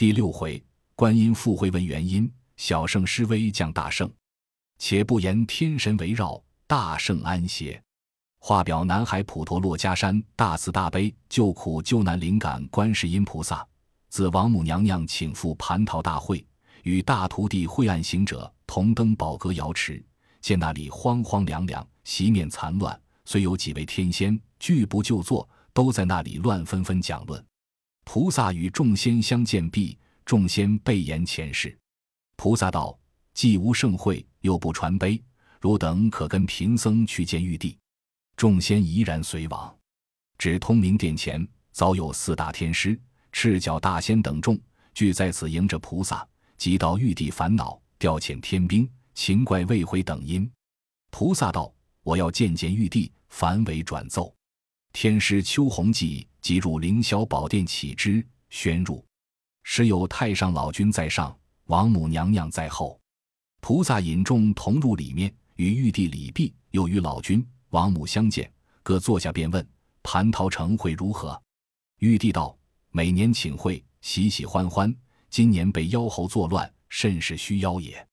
第六回，观音复会问原因，小圣施威降大圣。且不言天神围绕，大圣安歇。画表南海普陀珞珈山大慈大悲救苦救难灵感观世音菩萨，自王母娘娘请赴蟠桃大会，与大徒弟晦暗行者同登宝阁瑶池，见那里荒荒凉凉，席面残乱，虽有几位天仙拒不就坐，都在那里乱纷纷讲论。菩萨与众仙相见毕，众仙备言前世。菩萨道：“既无盛会，又不传碑，汝等可跟贫僧去见玉帝。”众仙怡然随往，至通明殿前，早有四大天师、赤脚大仙等众俱在此迎着菩萨。即到玉帝烦恼，调遣天兵，秦怪未回等因。菩萨道：“我要见见玉帝，凡为转奏。”天师邱弘济即入凌霄宝殿启之，宣入。时有太上老君在上，王母娘娘在后。菩萨引众同入里面，与玉帝礼毕，又与老君。王母相见，各坐下，便问蟠桃城会如何。玉帝道：“每年请会，喜喜欢欢。今年被妖猴作乱，甚是虚妖也。”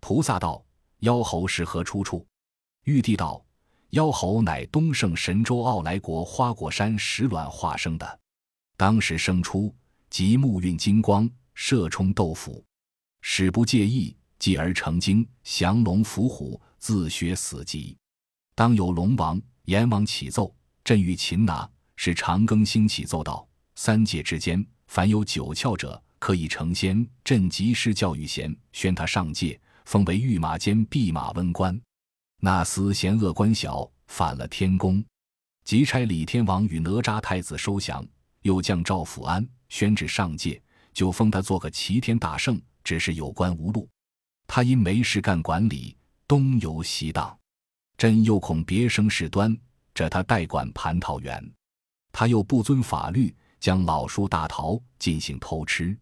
菩萨道：“妖猴是何出处？”玉帝道：“妖猴乃东胜神州傲来国花果山石卵化生的，当时生出，即木运金光，射冲斗府，始不介意，继而成精，降龙伏虎，自学死极。”当有龙王、阎王启奏，朕欲擒拿。是长庚星起奏道：三界之间，凡有九窍者，可以成仙。朕即施教育贤，宣他上界，封为御马监弼马温官。那厮嫌恶官小，反了天宫，即差李天王与哪吒太子收降，又降赵福安宣旨上界，就封他做个齐天大圣。只是有官无禄，他因没事干，管理东游西荡。朕又恐别生事端，这他代管蟠桃园。他又不遵法律，将老叔大桃进行偷吃。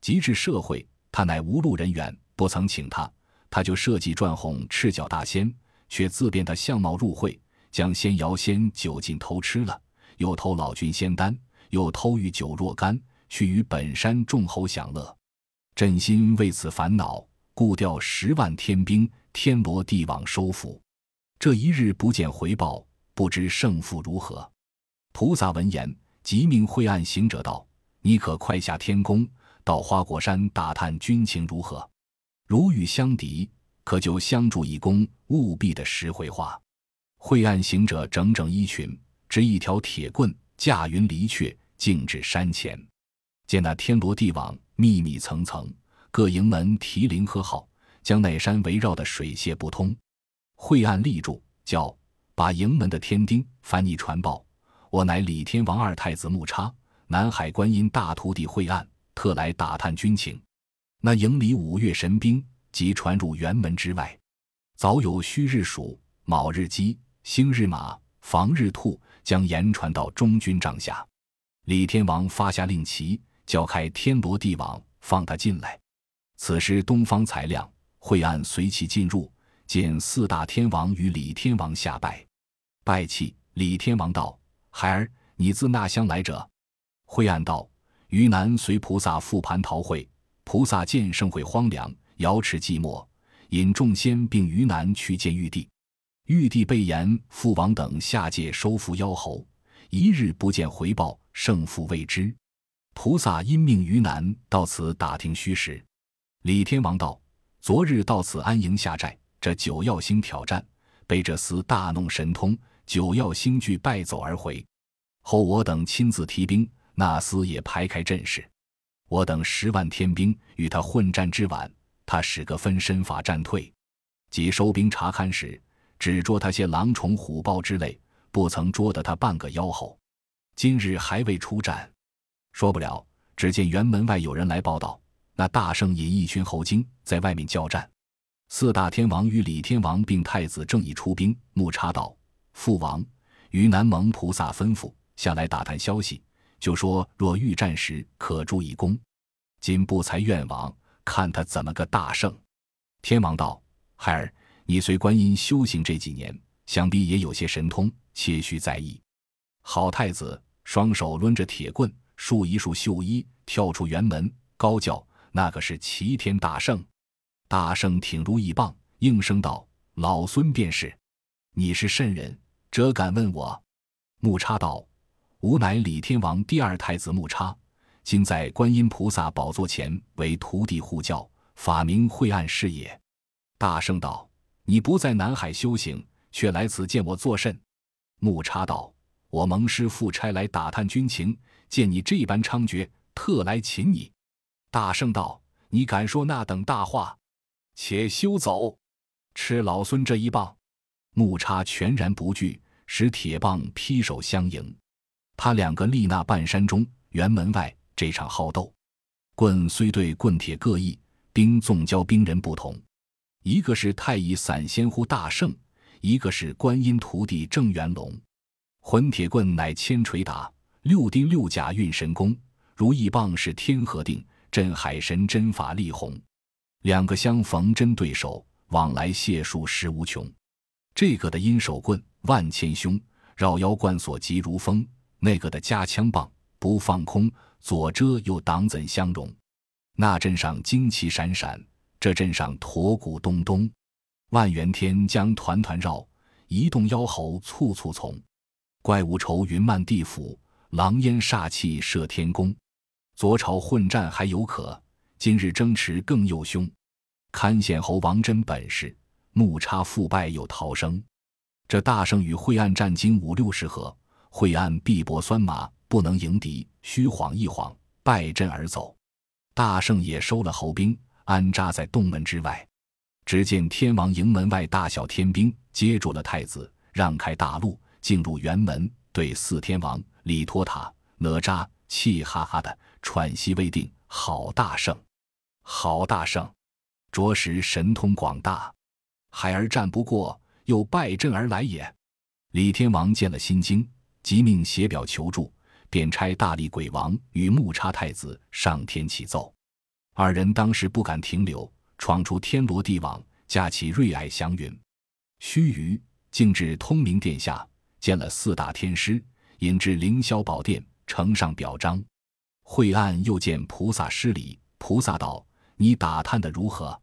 及至社会，他乃无路人员，不曾请他，他就设计转哄赤脚大仙，却自变他相貌入会，将仙瑶仙酒尽偷吃了，又偷老君仙丹，又偷御酒若干，去与本山众猴享乐。朕心为此烦恼，故调十万天兵，天罗地网收服。这一日不见回报，不知胜负如何。菩萨闻言，即命晦暗行者道：“你可快下天宫，到花果山打探军情如何。如遇相敌，可就相助一功，务必的实回话。”晦暗行者整整衣裙，执一条铁棍，驾云离去，径至山前，见那天罗地网密密层层，各营门提铃喝号，将那山围绕的水泄不通。晦暗立住，叫把营门的天丁烦你传报，我乃李天王二太子木叉，南海观音大徒弟晦暗，特来打探军情。那营里五岳神兵即传入辕门之外，早有戌日鼠、卯日鸡、星日马、房日兔，将言传到中军帐下。李天王发下令旗，叫开天罗地网，放他进来。此时东方才亮，晦暗随其进入。见四大天王与李天王下拜，拜泣。李天王道：“孩儿，你自那乡来者？”晦暗道：“于南随菩萨赴蟠桃会，菩萨见盛会荒凉，瑶池寂寞，引众仙并于南去见玉帝。玉帝备言父王等下界收服妖猴，一日不见回报，胜负未知。菩萨因命于南到此打听虚实。”李天王道：“昨日到此安营下寨。”这九曜星挑战，被这厮大弄神通，九曜星俱败走而回。后我等亲自提兵，那厮也排开阵势。我等十万天兵与他混战之晚，他使个分身法战退。即收兵查勘时，只捉他些狼虫虎豹之类，不曾捉得他半个妖猴。今日还未出战，说不了。只见辕门外有人来报道，那大圣引一群猴精在外面交战。四大天王与李天王并太子正义出兵。木叉道：“父王，于南蒙菩萨吩咐下来打探消息，就说若遇战时可助一功。今不才愿往，看他怎么个大圣。”天王道：“孩儿，你随观音修行这几年，想必也有些神通，切须在意。”好太子双手抡着铁棍，束一束袖衣，跳出辕门，高叫：“那可是齐天大圣！”大圣挺如意棒，应声道：“老孙便是。你是甚人？辄敢问我？”木叉道：“吾乃李天王第二太子木叉，今在观音菩萨宝座前为徒弟护教，法名晦暗是也。”大圣道：“你不在南海修行，却来此见我作甚？”木叉道：“我蒙师父差来打探军情，见你这般猖獗，特来擒你。”大圣道：“你敢说那等大话？且休走！吃老孙这一棒！”木叉全然不惧，使铁棒劈手相迎。他两个立那半山中辕门外，这场好斗。棍虽对棍铁各异，兵纵交兵人不同。一个是太乙散仙乎大圣。一个是观音徒弟郑元龙，混铁棍乃千锤打，六丁六甲运神功，如意棒是天河定，镇海神针法力宏。两个相逢真对手，往来解数实无穷。这个的阴手棍万千凶，绕腰贯锁急如风；那个的夹枪棒不放空，左遮右挡怎相容？那阵上旌旗闪闪，这阵上驼鼓咚咚。万元天将团团绕，一动妖猴簇簇从。怪物愁云漫地府，狼烟煞气射天宫。左朝混战还有可，今日争持更又凶。堪显猴王真本事，木叉腹败又逃生。这大圣与晦暗战经五六十合，晦暗臂膊酸麻，不能迎敌，虚晃一晃，败阵而走。大圣也收了猴兵，安扎在洞门之外。只见天王营门外大小天兵接住了太子，让开大路，进入辕门，对四天王李托塔、哪吒气哈哈的喘息未定。好大圣，好大圣，着实神通广大，孩儿战不过，又败阵而来也。李天王见了心惊，即命写表求助，便差大力鬼王与木叉太子上天启奏。二人当时不敢停留。闯出天罗地网，架起瑞霭祥云，须臾竟至通明殿下，见了四大天师，引至凌霄宝殿，呈上表彰。晦暗又见菩萨施礼，菩萨道：“你打探的如何？”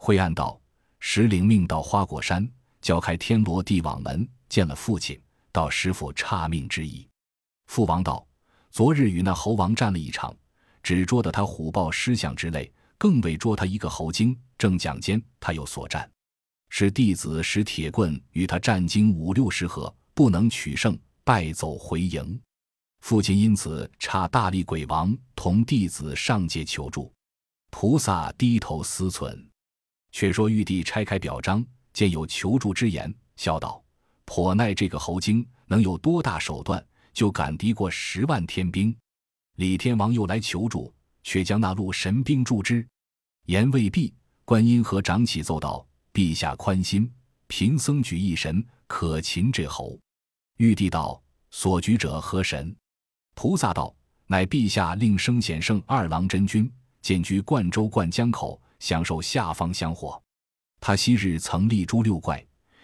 晦暗道：“石灵命到花果山，叫开天罗地网门，见了父亲，道师傅差命之意。”父王道：“昨日与那猴王战了一场，只捉得他虎豹狮象之类。”更未捉他一个猴精，正讲间，他有所战，是弟子使铁棍与他战经五六十合，不能取胜，败走回营。父亲因此差大力鬼王同弟子上界求助。菩萨低头思忖，却说玉帝拆开表彰，见有求助之言，笑道：“颇耐这个猴精能有多大手段，就敢敌过十万天兵。”李天王又来求助。却将那路神兵助之。言未毕，观音和长起奏道：“陛下宽心，贫僧举一神可擒这猴。”玉帝道：“所举者何神？”菩萨道：“乃陛下令生显圣二郎真君，建居灌州灌江口，享受下方香火。他昔日曾立诛六怪，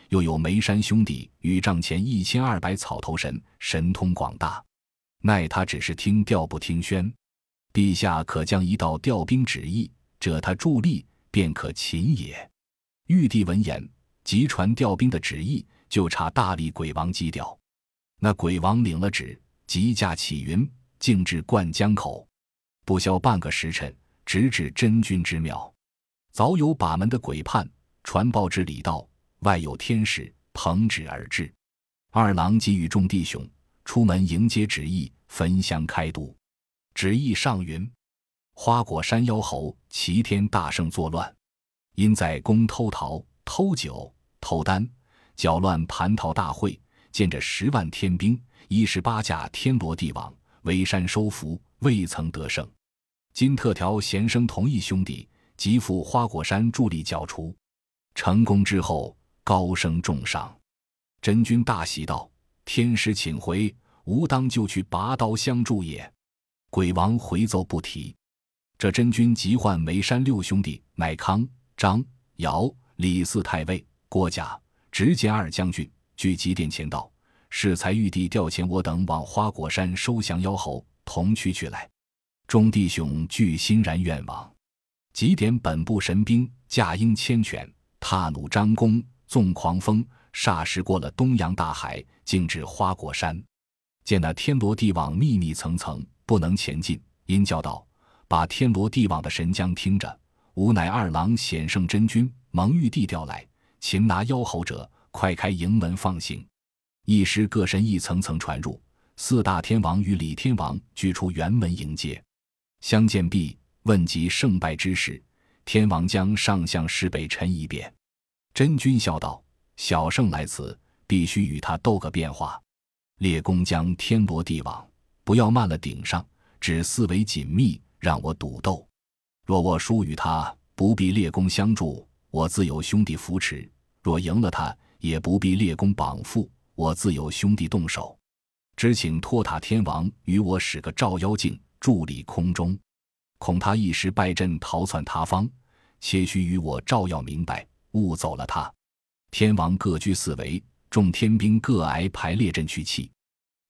又有眉山兄弟与帐前一千二百草头神，神通广大。奈他只是听调不听宣。”陛下可将一道调兵旨意，这他助力，便可擒也。玉帝闻言，即传调兵的旨意，就差大力鬼王击调。那鬼王领了旨，即驾起云，径至灌江口。不消半个时辰，直至真君之庙。早有把门的鬼判传报至李道，外有天使捧旨而至。二郎即与众弟兄出门迎接旨意，焚香开读。旨意上云：花果山妖猴齐天大圣作乱，因在宫偷桃、偷酒、偷丹，搅乱蟠桃大会。见着十万天兵，一十八架天罗地网，围山收服，未曾得胜。今特调贤生同义兄弟，即赴花果山助力剿除。成功之后，高声重赏。真君大喜道：“天师请回，吾当就去拔刀相助也。”鬼王回奏不提，这真君急唤眉山六兄弟，乃康、张、姚、李四太尉、郭甲，直节二将军，聚集殿前道：“适才玉帝调遣我等往花果山收降妖猴，同去去来。”众弟兄俱欣然愿往。即点本部神兵，驾鹰牵犬，踏弩张弓，纵狂风，霎时过了东洋大海，径至花果山。见那天罗地网密密层层，不能前进，因叫道：“把天罗地网的神将听着！吾乃二郎显圣真君，蒙玉帝调来，擒拿妖猴者，快开营门放行。”一时各神一层层传入，四大天王与李天王俱出辕门迎接，相见毕。问及胜败之事，天王将上相师北辰一遍。真君笑道：“小圣来此，必须与他斗个变化。列公将天罗地网，不要慢了顶上，只四围紧密，让我赌斗。若我输与他，不必列公相助，我自有兄弟扶持；若赢了他，也不必列公绑缚，我自有兄弟动手。只请托塔天王与我使个照妖镜，伫立空中。”恐他一时败阵逃窜他方，且须与我照耀明白，误走了他。天王各居四围，众天兵各挨排列阵去气。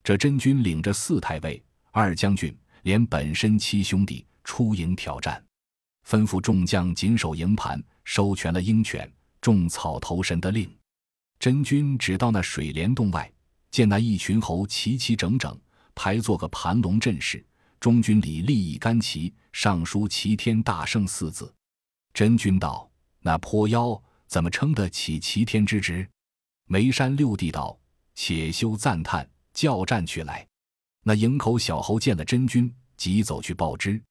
这真君领着四太尉、二将军，连本身七兄弟出营挑战，吩咐众将紧守营盘，收全了鹰犬、种草头神的令。真君只到那水帘洞外，见那一群猴齐齐整整排做个盘龙阵势。中军里立一杆旗，上书“齐天大圣”四字。真君道：“那泼妖怎么称得起齐天之职？”眉山六弟道：“且休赞叹，叫战去来。”那营口小猴见了真君，即走去报之。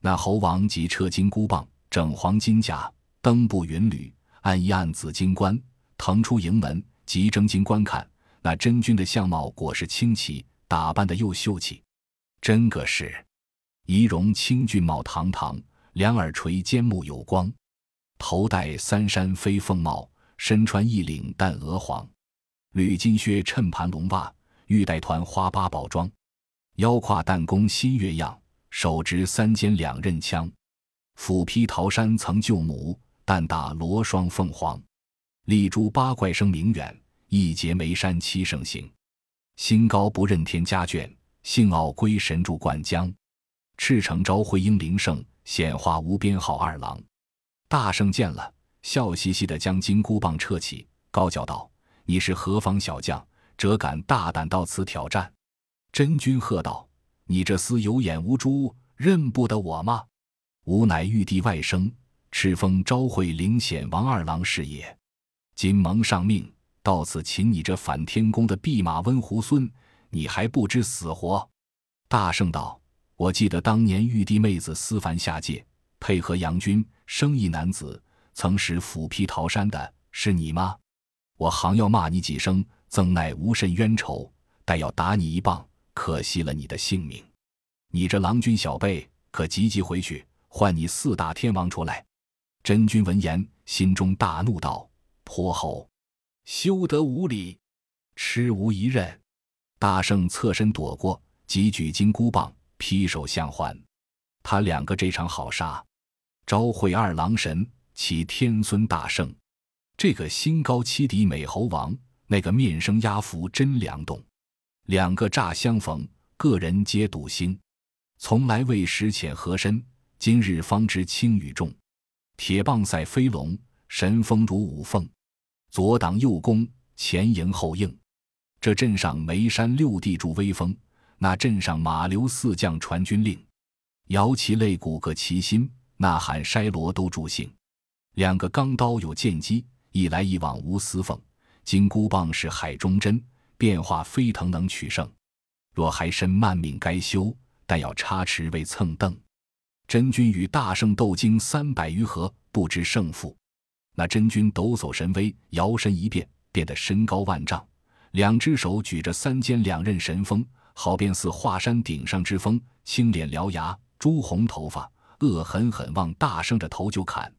那猴王即撤金箍棒，整黄金甲，登步云履，按一按紫金冠，腾出营门，即睁睛观看。那真君的相貌果是清奇，打扮的又秀气。真个是，仪容清俊貌堂堂，两耳垂尖目有光，头戴三山飞凤帽，身穿一领淡鹅黄，履金靴衬盘龙袜，玉带团花八宝装，腰挎弹弓新月样，手执三尖两刃枪，斧劈桃山曾救母，弹打罗双凤凰，立珠八怪声名远，一结眉山七圣行，心高不认天家眷。幸傲归神助灌江，赤诚昭辉英灵圣显化无边号二郎。大圣见了，笑嘻嘻的将金箍棒撤起，高叫道：“你是何方小将？辄敢大胆到此挑战？”真君喝道：“你这厮有眼无珠，认不得我吗？吾乃玉帝外甥，赤峰昭惠灵显王二郎是也。今蒙上命到此擒你这反天宫的弼马温猢狲。”你还不知死活？大圣道：“我记得当年玉帝妹子思凡下界，配合杨军生意男子，曾使斧劈桃山的是你吗？我行要骂你几声，曾乃无甚冤仇，待要打你一棒，可惜了你的性命。你这郎君小辈，可急急回去唤你四大天王出来。”真君闻言，心中大怒，道：“泼猴，休得无礼，痴无一任！”大圣侧身躲过，即举金箍棒劈手相还。他两个这场好杀，召会二郎神，其天孙大圣。这个心高气敌美猴王，那个面生压服真良动。两个乍相逢，个人皆笃心。从来未识浅和深，今日方知轻与重。铁棒赛飞龙，神风如五凤。左挡右攻，前迎后应。这镇上眉山六地助威风，那镇上马刘四将传军令，摇旗擂鼓各齐心，呐喊筛锣都助兴。两个钢刀有剑机，一来一往无私缝。金箍棒是海中针，变化飞腾能取胜。若还身慢命该休，但要插翅为蹭蹬。真君与大圣斗经三百余合，不知胜负。那真君抖擞神威，摇身一变，变得身高万丈。两只手举着三尖两刃神锋，好便似华山顶上之峰。青脸獠牙，朱红头发，恶狠狠往大圣的头就砍。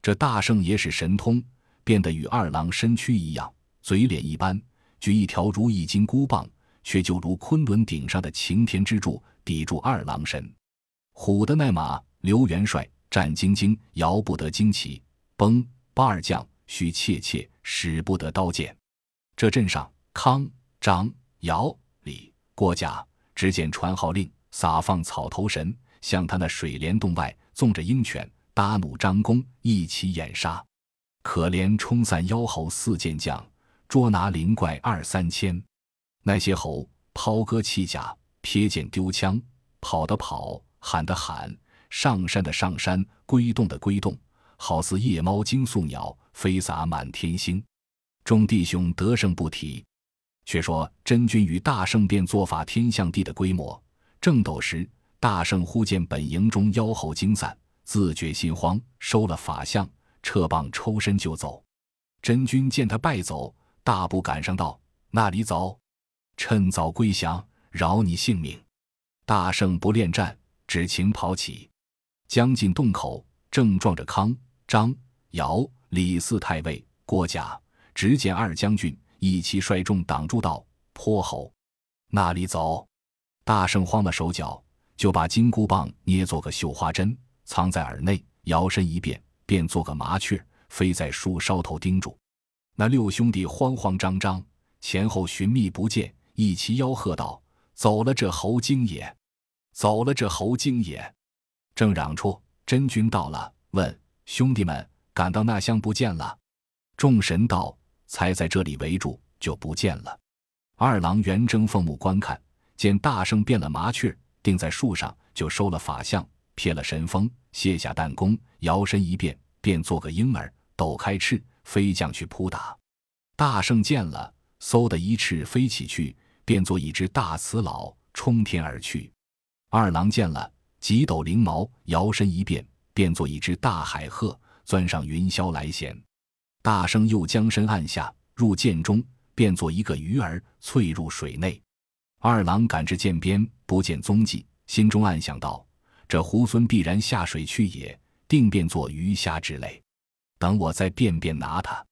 这大圣也使神通，变得与二郎身躯一样，嘴脸一般，举一条如意金箍棒，却就如昆仑顶上的擎天之柱，抵住二郎神。虎的那马刘元帅战兢兢，摇不得旌旗；崩八二将须切切，使不得刀剑。这阵上。康、张、姚、李、郭、贾，只见传号令，撒放草头神，向他那水帘洞外纵着鹰犬，搭弩张弓，一起掩杀。可怜冲散妖猴四健将，捉拿灵怪二三千。那些猴抛戈弃甲，瞥剑丢枪，跑的跑，喊的喊，上山的上山，归洞的归洞，好似夜猫惊宿鸟，飞洒满天星。众弟兄得胜不提。却说真君与大圣便做法天象地的规模，正斗时，大圣忽见本营中妖猴惊散，自觉心慌，收了法相，撤棒抽身就走。真君见他败走，大步赶上道：“那里走？趁早归降，饶你性命。”大圣不恋战，只情跑起，将近洞口，正撞着康、张、姚、李四太尉、郭甲，只见二将军。一齐率众挡住道：“泼猴，那里走？”大圣慌了手脚，就把金箍棒捏做个绣花针，藏在耳内，摇身一变，变做个麻雀，飞在树梢头盯住。那六兄弟慌慌张张，前后寻觅不见，一齐吆喝道：“走了这猴精也！走了这猴精也！”正嚷出，真君到了，问兄弟们：“赶到那厢不见了？”众神道。才在这里围住，就不见了。二郎圆睁凤目观看，见大圣变了麻雀，定在树上，就收了法相，撇了神风，卸下弹弓，摇身一变，便做个婴儿，抖开翅，飞将去扑打。大圣见了，嗖的一翅飞起去，变作一只大雌老，冲天而去。二郎见了，几抖翎毛，摇身一变，变作一只大海鹤，钻上云霄来衔。大圣又将身按下，入涧中，变作一个鱼儿，翠入水内。二郎赶至涧边，不见踪迹，心中暗想道：“这猢狲必然下水去也，定变作鱼虾之类。等我再变变拿他。”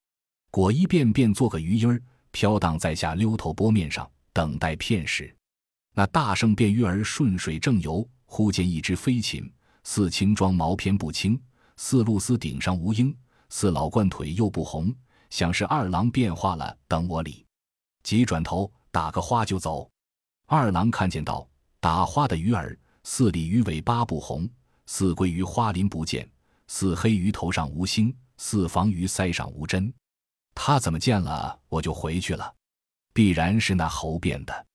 果一变变做个鱼鹰儿，飘荡在下溜头波面上，等待片时。那大圣变鱼儿顺水正游，忽见一只飞禽，似青装毛偏不青，似露丝顶上无缨。似老鹳腿又不红，想是二郎变化了。等我理，急转头打个花就走。二郎看见道：“打花的鱼儿，似鲤鱼尾巴不红，似鲑鱼花鳞不见，似黑鱼头上无星，似房鱼腮上无针。他怎么见了我就回去了？必然是那猴变的。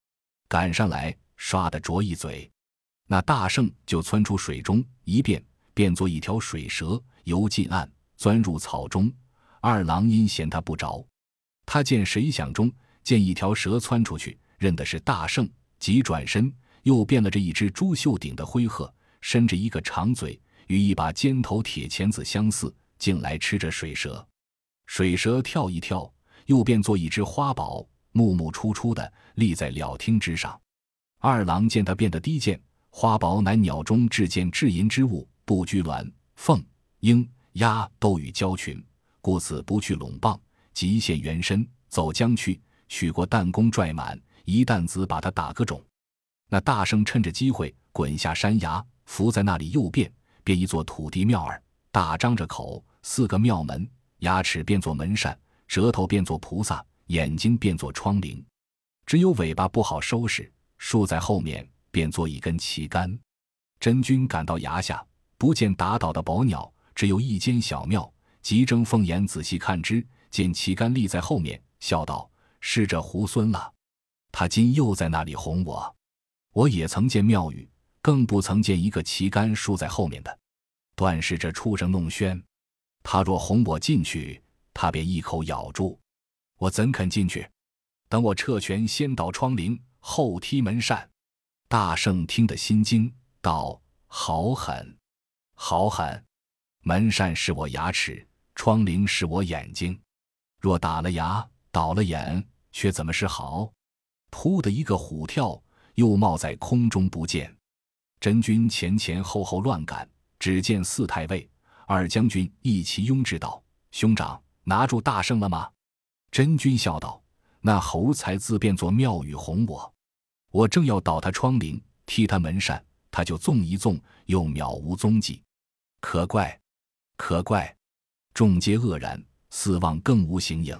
赶上来，唰的啄一嘴，那大圣就窜出水中，一变变作一条水蛇，游进岸。”钻入草中，二郎因嫌他不着，他见谁想中，见一条蛇窜出去，认的是大圣，急转身，又变了这一只朱绣顶的灰鹤，伸着一个长嘴，与一把尖头铁钳子相似，竟来吃着水蛇。水蛇跳一跳，又变作一只花宝，木木出出的立在了厅之上。二郎见他变得低贱，花宝乃鸟中至贱至淫之物，不拘鸾凤鹰。鸭都与交群，故此不去笼棒，即现原身，走将去，取过弹弓拽满，一弹子把他打个肿。那大圣趁着机会滚下山崖，伏在那里又变，变一座土地庙儿，大张着口，四个庙门，牙齿变作门扇，舌头变作菩萨，眼睛变作窗棂，只有尾巴不好收拾，竖在后面，变作一根旗杆。真君赶到崖下，不见打倒的宝鸟。只有一间小庙，急睁凤眼仔细看之，见旗杆立在后面，笑道：“是这猢狲了。他今又在那里哄我。我也曾见庙宇，更不曾见一个旗杆竖在后面的，段氏这畜生弄喧。他若哄我进去，他便一口咬住，我怎肯进去？等我撤拳，先倒窗棂，后踢门扇。”大圣听得心惊，道：“好狠，好狠！”门扇是我牙齿，窗棂是我眼睛。若打了牙，倒了眼，却怎么是好？扑的一个虎跳，又冒在空中不见。真君前前后后乱赶，只见四太尉、二将军一齐拥至道：“兄长，拿住大圣了吗？”真君笑道：“那猴才自变作庙宇哄我，我正要倒他窗棂，踢他门扇，他就纵一纵，又渺无踪迹，可怪。”可怪，众皆愕然，四望更无形影。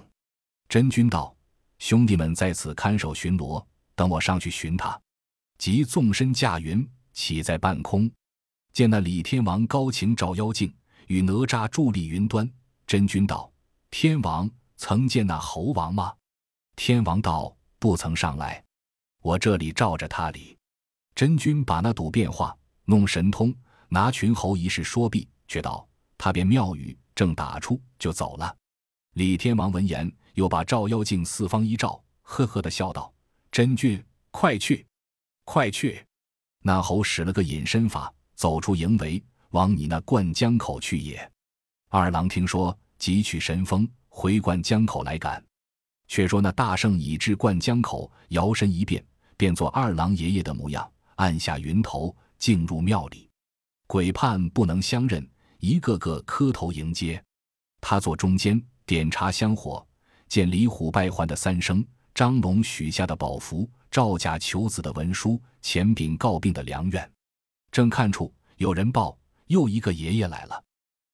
真君道：“兄弟们在此看守巡逻，等我上去寻他。”即纵身驾云，起在半空。见那李天王高擎照妖镜，与哪吒伫立云端。真君道：“天王曾见那猴王吗？”天王道：“不曾上来。我这里照着他哩。”真君把那赌变化，弄神通，拿群猴一事说毕，却道：“他便妙语，正打出就走了。”李天王闻言，又把照妖镜四方一照，呵呵的笑道：“真俊，快去，快去！”那猴使了个隐身法。走出营围，往你那灌江口去也。二郎听说，急取神风回灌江口来赶。却说那大圣已至灌江口，摇身一变，变作二郎爷爷的模样，按下云头，进入庙里。鬼判不能相认，一个个磕头迎接。他坐中间，点茶香火，见李虎拜还的三生，张龙许下的宝符，赵甲求子的文书，钱禀告病的良愿。正看处有人报，又一个爷爷来了。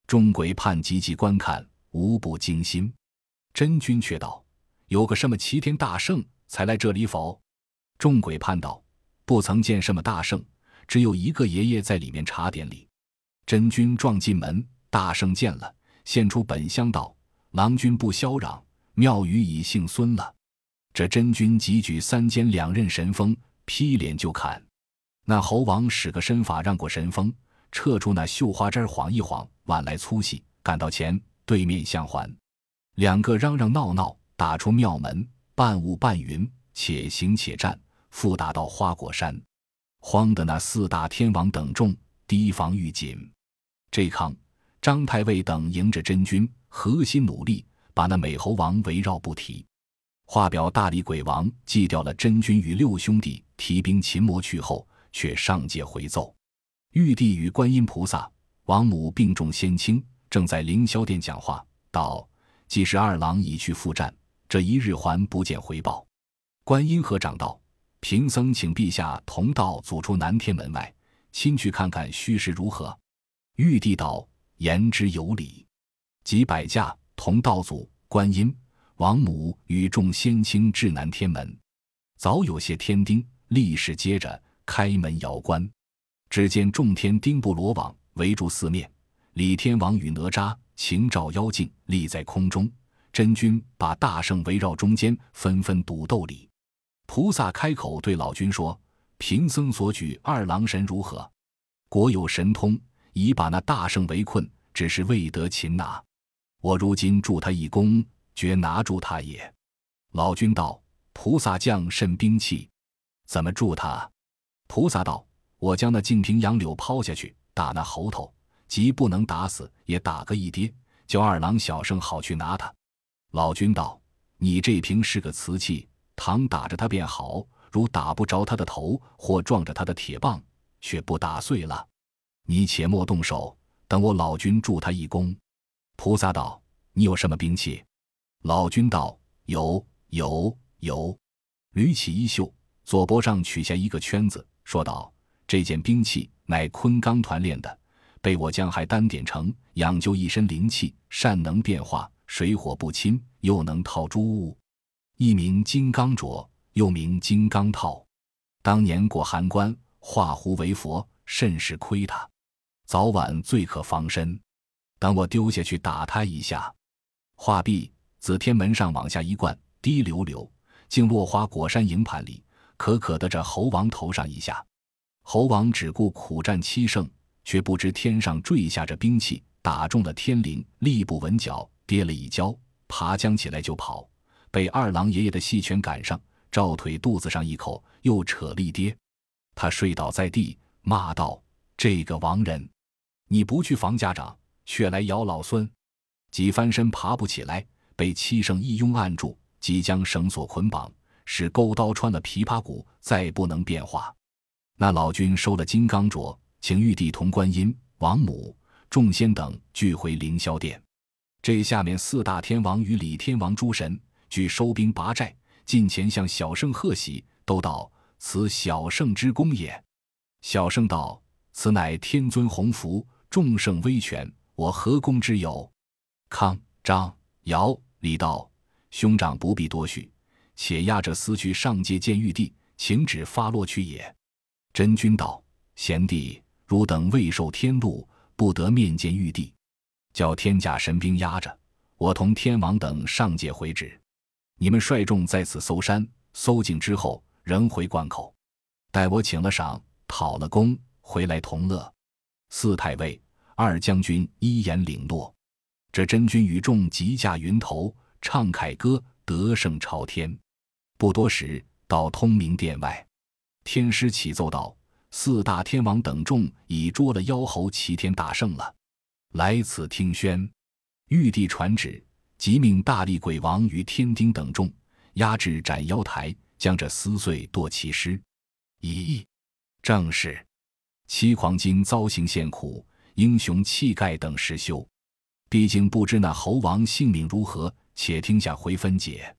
众鬼判急急观看，无不惊心。真君却道：“有个什么齐天大圣才来这里否？”众鬼判道：“不曾见什么大圣，只有一个爷爷在里面查点礼。”真君撞进门，大圣见了，现出本相道：“郎君不嚣嚷，庙宇已姓孙了。”这真君急举三尖两刃神锋，劈脸就砍。那猴王使个身法让过神风，撤出那绣花针晃一晃，挽来粗细，赶到前对面相还，两个嚷嚷闹闹，打出庙门，半雾半云，且行且战，复打到花果山，慌得那四大天王等众提防愈紧。这康张太尉等迎着真君，核心努力，把那美猴王围绕不提。画表大力鬼王祭掉了真君与六兄弟，提兵擒魔去后。却上界回奏，玉帝与观音菩萨、王母病重仙卿正在凌霄殿讲话，道：“既是二郎已去赴战，这一日还不见回报。”观音合掌道：“贫僧请陛下同道祖出南天门外，亲去看看虚实如何。”玉帝道：“言之有理。”即摆驾同道祖、观音、王母与众仙卿至南天门，早有些天丁立时接着。开门遥观，只见众天丁布罗网围住四面，李天王与哪吒擎照妖镜立在空中，真君把大圣围绕中间，纷纷赌斗里。菩萨开口对老君说：“贫僧所举二郎神如何？国有神通，已把那大圣围困，只是未得擒拿。我如今助他一功，绝拿住他也。”老君道：“菩萨降甚兵器？怎么助他？”菩萨道：“我将那净瓶杨柳抛下去，打那猴头，即不能打死，也打个一跌，叫二郎小圣好去拿他。”老君道：“你这瓶是个瓷器，倘打着他便好；如打不着他的头，或撞着他的铁棒，却不打碎了。你且莫动手，等我老君助他一功。”菩萨道：“你有什么兵器？”老君道：“有，有，有。”捋起衣袖，左脖上取下一个圈子。说道：“这件兵器乃昆冈团炼的，被我将还丹点成，养就一身灵气，善能变化，水火不侵，又能套诸物，一名金刚镯，又名金刚套。当年过函关，化狐为佛，甚是亏他，早晚最可防身。等我丢下去打他一下。”话毕，自天门上往下一灌，滴溜溜，竟落花果山营盘里。可可的这猴王头上一下，猴王只顾苦战七胜，却不知天上坠下着兵器，打中了天灵，力不稳脚，跌了一跤，爬将起来就跑，被二郎爷爷的细拳赶上，照腿肚子上一口，又扯了一跌，他睡倒在地，骂道：“这个亡人，你不去防家长，却来咬老孙！”几翻身爬不起来，被七圣一拥按住，即将绳索捆绑。使钩刀穿了琵琶骨，再不能变化。那老君收了金刚镯，请玉帝同观音、王母、众仙等俱回凌霄殿。这下面四大天王与李天王诸神俱收兵拔寨，近前向小圣贺喜，都道：“此小圣之功也。”小圣道：“此乃天尊洪福，众圣威权，我何功之有？”康、张、尧、李道：“兄长不必多叙。”且押着司去上界见玉帝，请旨发落去也。真君道：贤弟，汝等未受天禄，不得面见玉帝，叫天甲神兵押着。我同天王等上界回旨，你们率众在此搜山，搜尽之后，仍回关口。待我请了赏，讨了功，回来同乐。四太尉、二将军一言领诺。这真君与众急驾云头，唱凯歌，得胜朝天。不多时，到通明殿外，天师启奏道：“四大天王等众已捉了妖猴齐天大圣了，来此听宣。”玉帝传旨，即命大力鬼王与天丁等众押至斩妖台，将这撕碎剁其尸。咦，正是七狂精遭刑陷苦，英雄气概等实修。毕竟不知那猴王性命如何，且听下回分解。